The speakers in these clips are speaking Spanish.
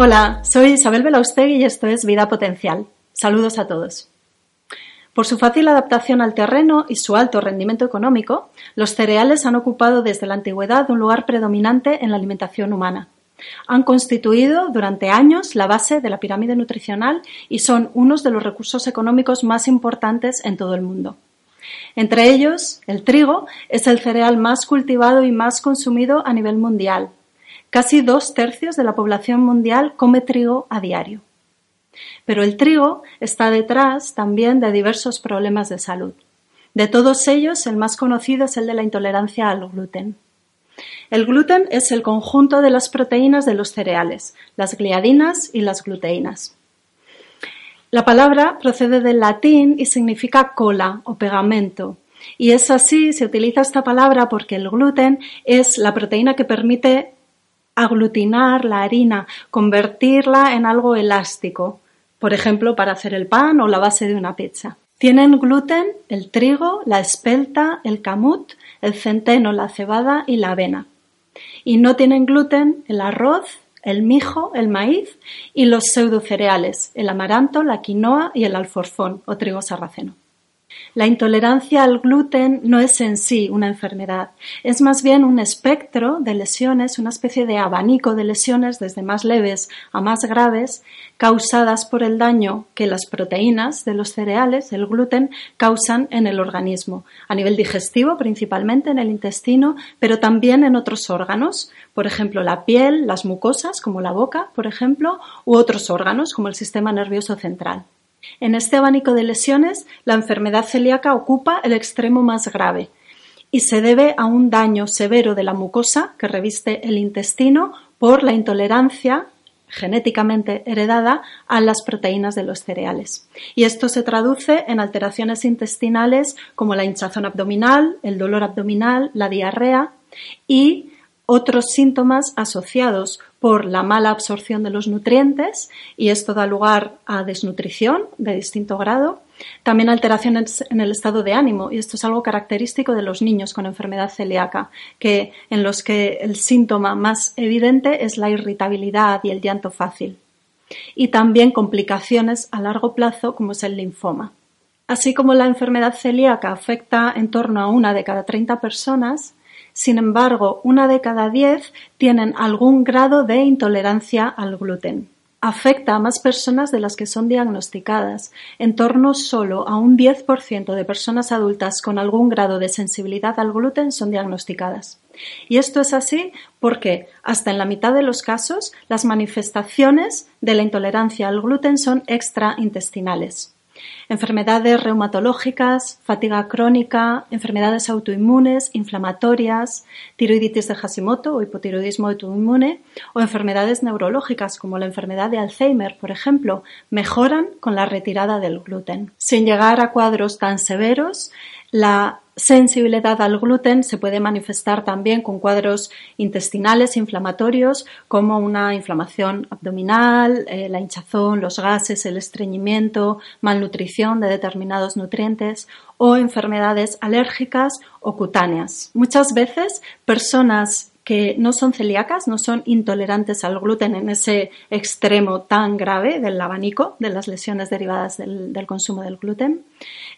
Hola, soy Isabel Belaustegui y esto es Vida Potencial. Saludos a todos. Por su fácil adaptación al terreno y su alto rendimiento económico, los cereales han ocupado desde la antigüedad un lugar predominante en la alimentación humana. Han constituido durante años la base de la pirámide nutricional y son unos de los recursos económicos más importantes en todo el mundo. Entre ellos, el trigo es el cereal más cultivado y más consumido a nivel mundial, Casi dos tercios de la población mundial come trigo a diario. Pero el trigo está detrás también de diversos problemas de salud. De todos ellos, el más conocido es el de la intolerancia al gluten. El gluten es el conjunto de las proteínas de los cereales, las gliadinas y las gluteínas. La palabra procede del latín y significa cola o pegamento. Y es así, se utiliza esta palabra porque el gluten es la proteína que permite aglutinar la harina, convertirla en algo elástico, por ejemplo, para hacer el pan o la base de una pizza. Tienen gluten el trigo, la espelta, el camut, el centeno, la cebada y la avena. Y no tienen gluten el arroz, el mijo, el maíz y los pseudocereales, el amaranto, la quinoa y el alforfón o trigo sarraceno. La intolerancia al gluten no es en sí una enfermedad, es más bien un espectro de lesiones, una especie de abanico de lesiones desde más leves a más graves, causadas por el daño que las proteínas de los cereales, el gluten, causan en el organismo, a nivel digestivo principalmente en el intestino, pero también en otros órganos, por ejemplo la piel, las mucosas como la boca, por ejemplo, u otros órganos como el sistema nervioso central. En este abanico de lesiones, la enfermedad celíaca ocupa el extremo más grave y se debe a un daño severo de la mucosa que reviste el intestino por la intolerancia genéticamente heredada a las proteínas de los cereales. Y esto se traduce en alteraciones intestinales como la hinchazón abdominal, el dolor abdominal, la diarrea y otros síntomas asociados por la mala absorción de los nutrientes y esto da lugar a desnutrición de distinto grado, también alteraciones en el estado de ánimo y esto es algo característico de los niños con enfermedad celíaca, que en los que el síntoma más evidente es la irritabilidad y el llanto fácil y también complicaciones a largo plazo como es el linfoma. Así como la enfermedad celíaca afecta en torno a una de cada 30 personas, sin embargo, una de cada diez tienen algún grado de intolerancia al gluten. Afecta a más personas de las que son diagnosticadas. En torno solo a un 10% de personas adultas con algún grado de sensibilidad al gluten son diagnosticadas. Y esto es así porque, hasta en la mitad de los casos, las manifestaciones de la intolerancia al gluten son extraintestinales enfermedades reumatológicas, fatiga crónica, enfermedades autoinmunes, inflamatorias, tiroiditis de Hashimoto o hipotiroidismo autoinmune o enfermedades neurológicas como la enfermedad de Alzheimer, por ejemplo, mejoran con la retirada del gluten. Sin llegar a cuadros tan severos, la sensibilidad al gluten se puede manifestar también con cuadros intestinales inflamatorios como una inflamación abdominal, eh, la hinchazón, los gases, el estreñimiento, malnutrición de determinados nutrientes o enfermedades alérgicas o cutáneas. Muchas veces personas que no son celíacas, no son intolerantes al gluten en ese extremo tan grave del abanico de las lesiones derivadas del, consumo del gluten.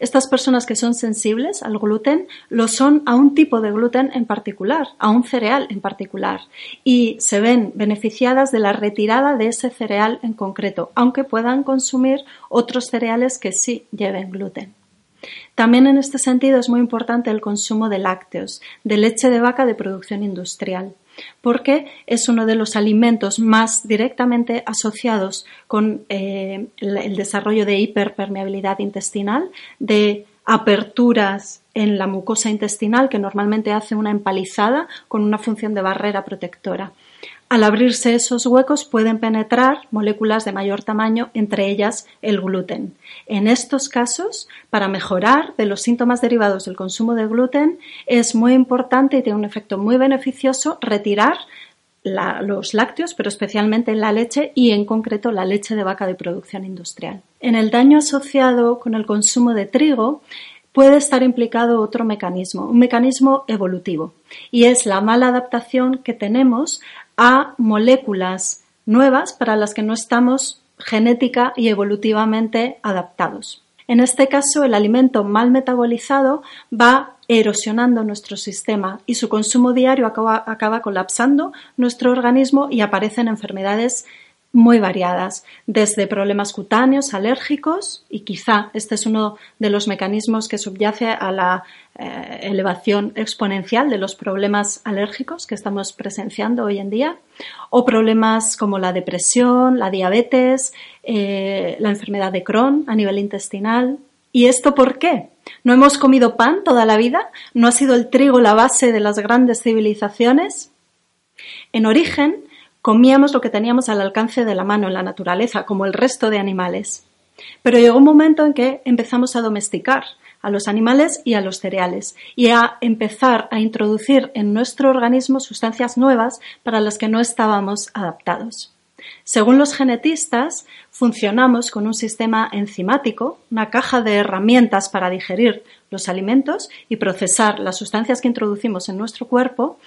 Estas personas que son sensibles al gluten lo son a un tipo de gluten en particular, a un cereal en particular, y se ven beneficiadas de la retirada de ese cereal en concreto, aunque puedan consumir otros cereales que sí lleven gluten. También en este sentido es muy importante el consumo de lácteos, de leche de vaca de producción industrial, porque es uno de los alimentos más directamente asociados con eh, el desarrollo de hiperpermeabilidad intestinal, de aperturas en la mucosa intestinal que normalmente hace una empalizada con una función de barrera protectora. Al abrirse esos huecos pueden penetrar moléculas de mayor tamaño, entre ellas el gluten. En estos casos, para mejorar de los síntomas derivados del consumo de gluten, es muy importante y tiene un efecto muy beneficioso retirar los lácteos, pero especialmente la leche y en concreto la leche de vaca de producción industrial. En el daño asociado con el consumo de trigo, puede estar implicado otro mecanismo, un mecanismo evolutivo, y es la mala adaptación que tenemos a moléculas nuevas para las que no estamos genética y evolutivamente adaptados. En este caso, el alimento mal metabolizado va erosionando nuestro sistema y su consumo diario acaba, acaba colapsando nuestro organismo y aparecen enfermedades muy variadas, desde problemas cutáneos, alérgicos, y quizá este es uno de los mecanismos que subyace a la eh, elevación exponencial de los problemas alérgicos que estamos presenciando hoy en día, o problemas como la depresión, la diabetes, eh, la enfermedad de Crohn a nivel intestinal. ¿Y esto por qué? ¿No hemos comido pan toda la vida? ¿No ha sido el trigo la base de las grandes civilizaciones? En origen, Comíamos lo que teníamos al alcance de la mano en la naturaleza, como el resto de animales. Pero llegó un momento en que empezamos a domesticar a los animales y a los cereales y a empezar a introducir en nuestro organismo sustancias nuevas para las que no estábamos adaptados. Según los genetistas, funcionamos con un sistema enzimático, una caja de herramientas para digerir los alimentos y procesar las sustancias que introducimos en nuestro cuerpo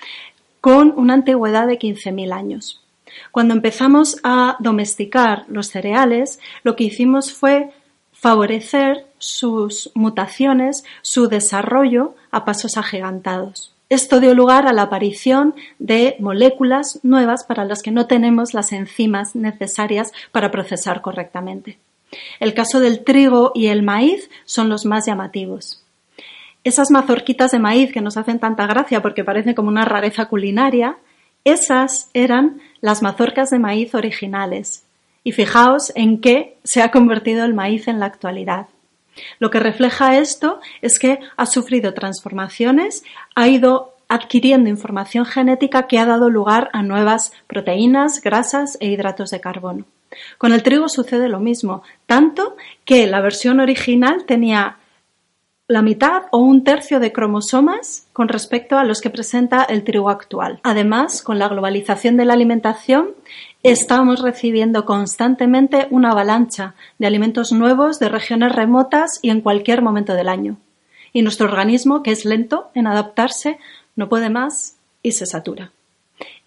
con una antigüedad de 15.000 años. Cuando empezamos a domesticar los cereales, lo que hicimos fue favorecer sus mutaciones, su desarrollo a pasos agigantados. Esto dio lugar a la aparición de moléculas nuevas para las que no tenemos las enzimas necesarias para procesar correctamente. El caso del trigo y el maíz son los más llamativos. Esas mazorquitas de maíz que nos hacen tanta gracia porque parecen como una rareza culinaria, esas eran las mazorcas de maíz originales. Y fijaos en qué se ha convertido el maíz en la actualidad. Lo que refleja esto es que ha sufrido transformaciones, ha ido adquiriendo información genética que ha dado lugar a nuevas proteínas, grasas e hidratos de carbono. Con el trigo sucede lo mismo, tanto que la versión original tenía la mitad o un tercio de cromosomas con respecto a los que presenta el trigo actual. Además, con la globalización de la alimentación, estamos recibiendo constantemente una avalancha de alimentos nuevos de regiones remotas y en cualquier momento del año. Y nuestro organismo, que es lento en adaptarse, no puede más y se satura.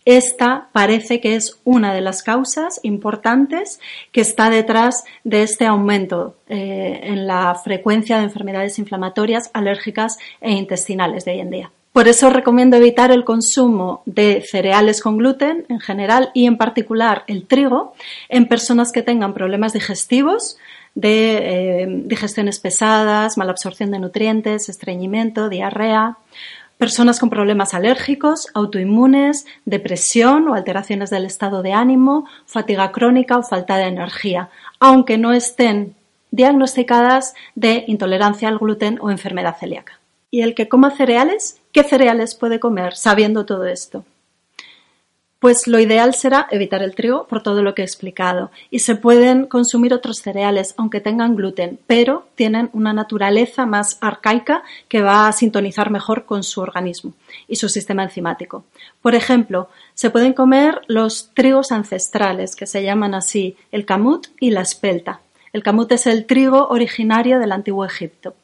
Esta parece que es una de las causas importantes que está detrás de este aumento eh, en la frecuencia de enfermedades inflamatorias, alérgicas e intestinales de hoy en día. Por eso recomiendo evitar el consumo de cereales con gluten en general y en particular el trigo en personas que tengan problemas digestivos, de eh, digestiones pesadas, mala absorción de nutrientes, estreñimiento, diarrea, personas con problemas alérgicos, autoinmunes, depresión o alteraciones del estado de ánimo, fatiga crónica o falta de energía, aunque no estén diagnosticadas de intolerancia al gluten o enfermedad celíaca. ¿Y el que coma cereales? ¿Qué cereales puede comer sabiendo todo esto? Pues lo ideal será evitar el trigo por todo lo que he explicado. Y se pueden consumir otros cereales, aunque tengan gluten, pero tienen una naturaleza más arcaica que va a sintonizar mejor con su organismo y su sistema enzimático. Por ejemplo, se pueden comer los trigos ancestrales, que se llaman así el camut y la espelta. El camut es el trigo originario del antiguo Egipto.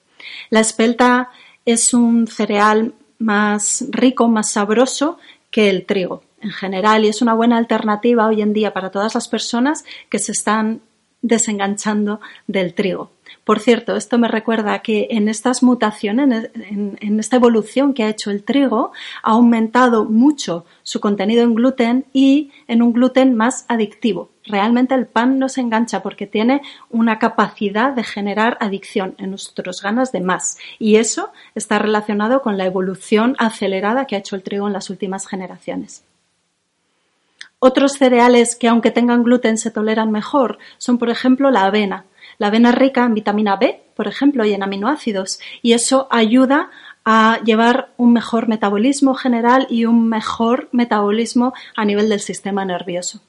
La espelta es un cereal más rico, más sabroso que el trigo en general y es una buena alternativa hoy en día para todas las personas que se están desenganchando del trigo. Por cierto, esto me recuerda que en estas mutaciones, en, esta evolución que ha hecho el trigo, ha aumentado mucho su contenido en gluten y en un gluten más adictivo. Realmente el pan no se engancha porque tiene una capacidad de generar adicción en nuestros ganas de más. Y eso está relacionado con la evolución acelerada que ha hecho el trigo en las últimas generaciones. Otros cereales que aunque tengan gluten se toleran mejor son, por ejemplo, la avena. La avena es rica en vitamina B, por ejemplo, y en aminoácidos, y eso ayuda a llevar un mejor metabolismo general y un mejor metabolismo a nivel del sistema nervioso.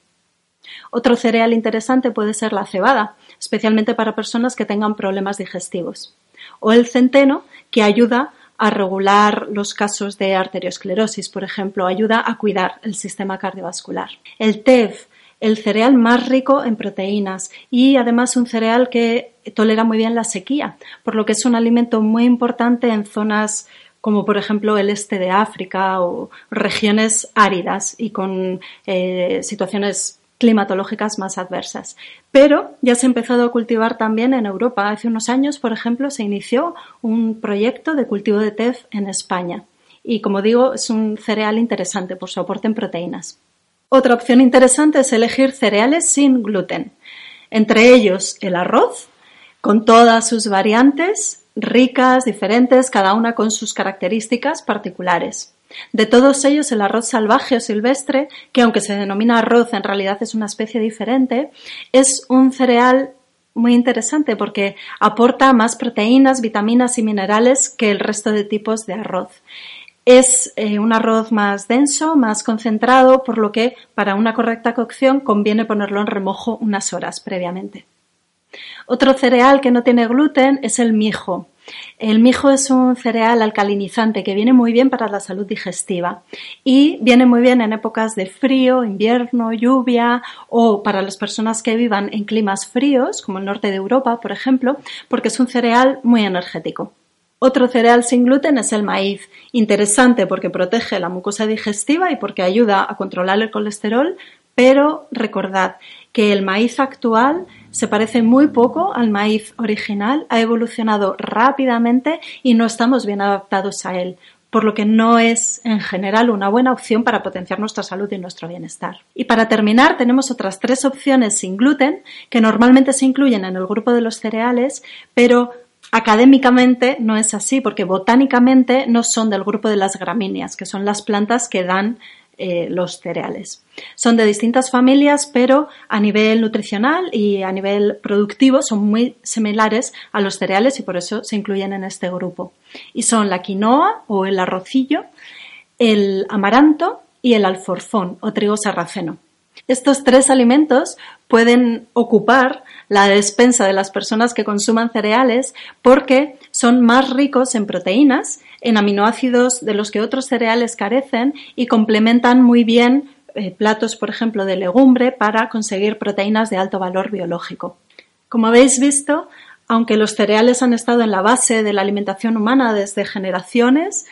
Otro cereal interesante puede ser la cebada, especialmente para personas que tengan problemas digestivos. O el centeno, que ayuda a regular los casos de arteriosclerosis, por ejemplo, ayuda a cuidar el sistema cardiovascular. El TEF, el cereal más rico en proteínas y además un cereal que tolera muy bien la sequía, por lo que es un alimento muy importante en zonas como por ejemplo el este de África o regiones áridas y con eh, situaciones climatológicas más adversas. Pero ya se ha empezado a cultivar también en Europa. Hace unos años, por ejemplo, se inició un proyecto de cultivo de tef en España. Y como digo, es un cereal interesante por su aporte en proteínas. Otra opción interesante es elegir cereales sin gluten, entre ellos el arroz, con todas sus variantes, ricas, diferentes, cada una con sus características particulares. De todos ellos, el arroz salvaje o silvestre, que aunque se denomina arroz, en realidad es una especie diferente, es un cereal muy interesante porque aporta más proteínas, vitaminas y minerales que el resto de tipos de arroz. Es eh, un arroz más denso, más concentrado, por lo que para una correcta cocción conviene ponerlo en remojo unas horas previamente. Otro cereal que no tiene gluten es el mijo. El mijo es un cereal alcalinizante que viene muy bien para la salud digestiva y viene muy bien en épocas de frío, invierno, lluvia o para las personas que vivan en climas fríos, como el norte de Europa, por ejemplo, porque es un cereal muy energético. Otro cereal sin gluten es el maíz, interesante porque protege la mucosa digestiva y porque ayuda a controlar el colesterol, pero recordad que el maíz actual se parece muy poco al maíz original, ha evolucionado rápidamente y no estamos bien adaptados a él, por lo que no es en general una buena opción para potenciar nuestra salud y nuestro bienestar. Y para terminar, tenemos otras tres opciones sin gluten que normalmente se incluyen en el grupo de los cereales, pero académicamente no es así porque botánicamente no son del grupo de las gramíneas, que son las plantas que dan eh, los cereales. Son de distintas familias, pero a nivel nutricional y a nivel productivo son muy similares a los cereales y por eso se incluyen en este grupo. Y son la quinoa o el arrocillo, el amaranto y el alforfón o trigo sarraceno. Estos tres alimentos pueden ocupar la despensa de las personas que consuman cereales porque son más ricos en proteínas en aminoácidos de los que otros cereales carecen y complementan muy bien eh, platos, por ejemplo, de legumbre para conseguir proteínas de alto valor biológico. Como habéis visto, aunque los cereales han estado en la base de la alimentación humana desde generaciones,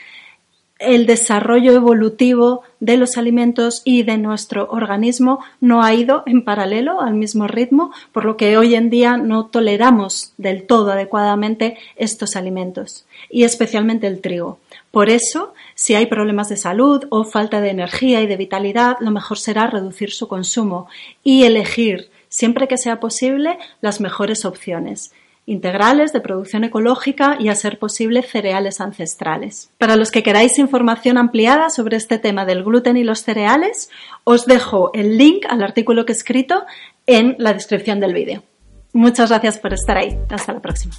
el desarrollo evolutivo de los alimentos y de nuestro organismo no ha ido en paralelo al mismo ritmo, por lo que hoy en día no toleramos del todo adecuadamente estos alimentos, y especialmente el trigo. Por eso, si hay problemas de salud o falta de energía y de vitalidad, lo mejor será reducir su consumo y elegir, siempre que sea posible, las mejores opciones integrales de producción ecológica y, a ser posible, cereales ancestrales. Para los que queráis información ampliada sobre este tema del gluten y los cereales, os dejo el link al artículo que he escrito en la descripción del vídeo. Muchas gracias por estar ahí. Hasta la próxima.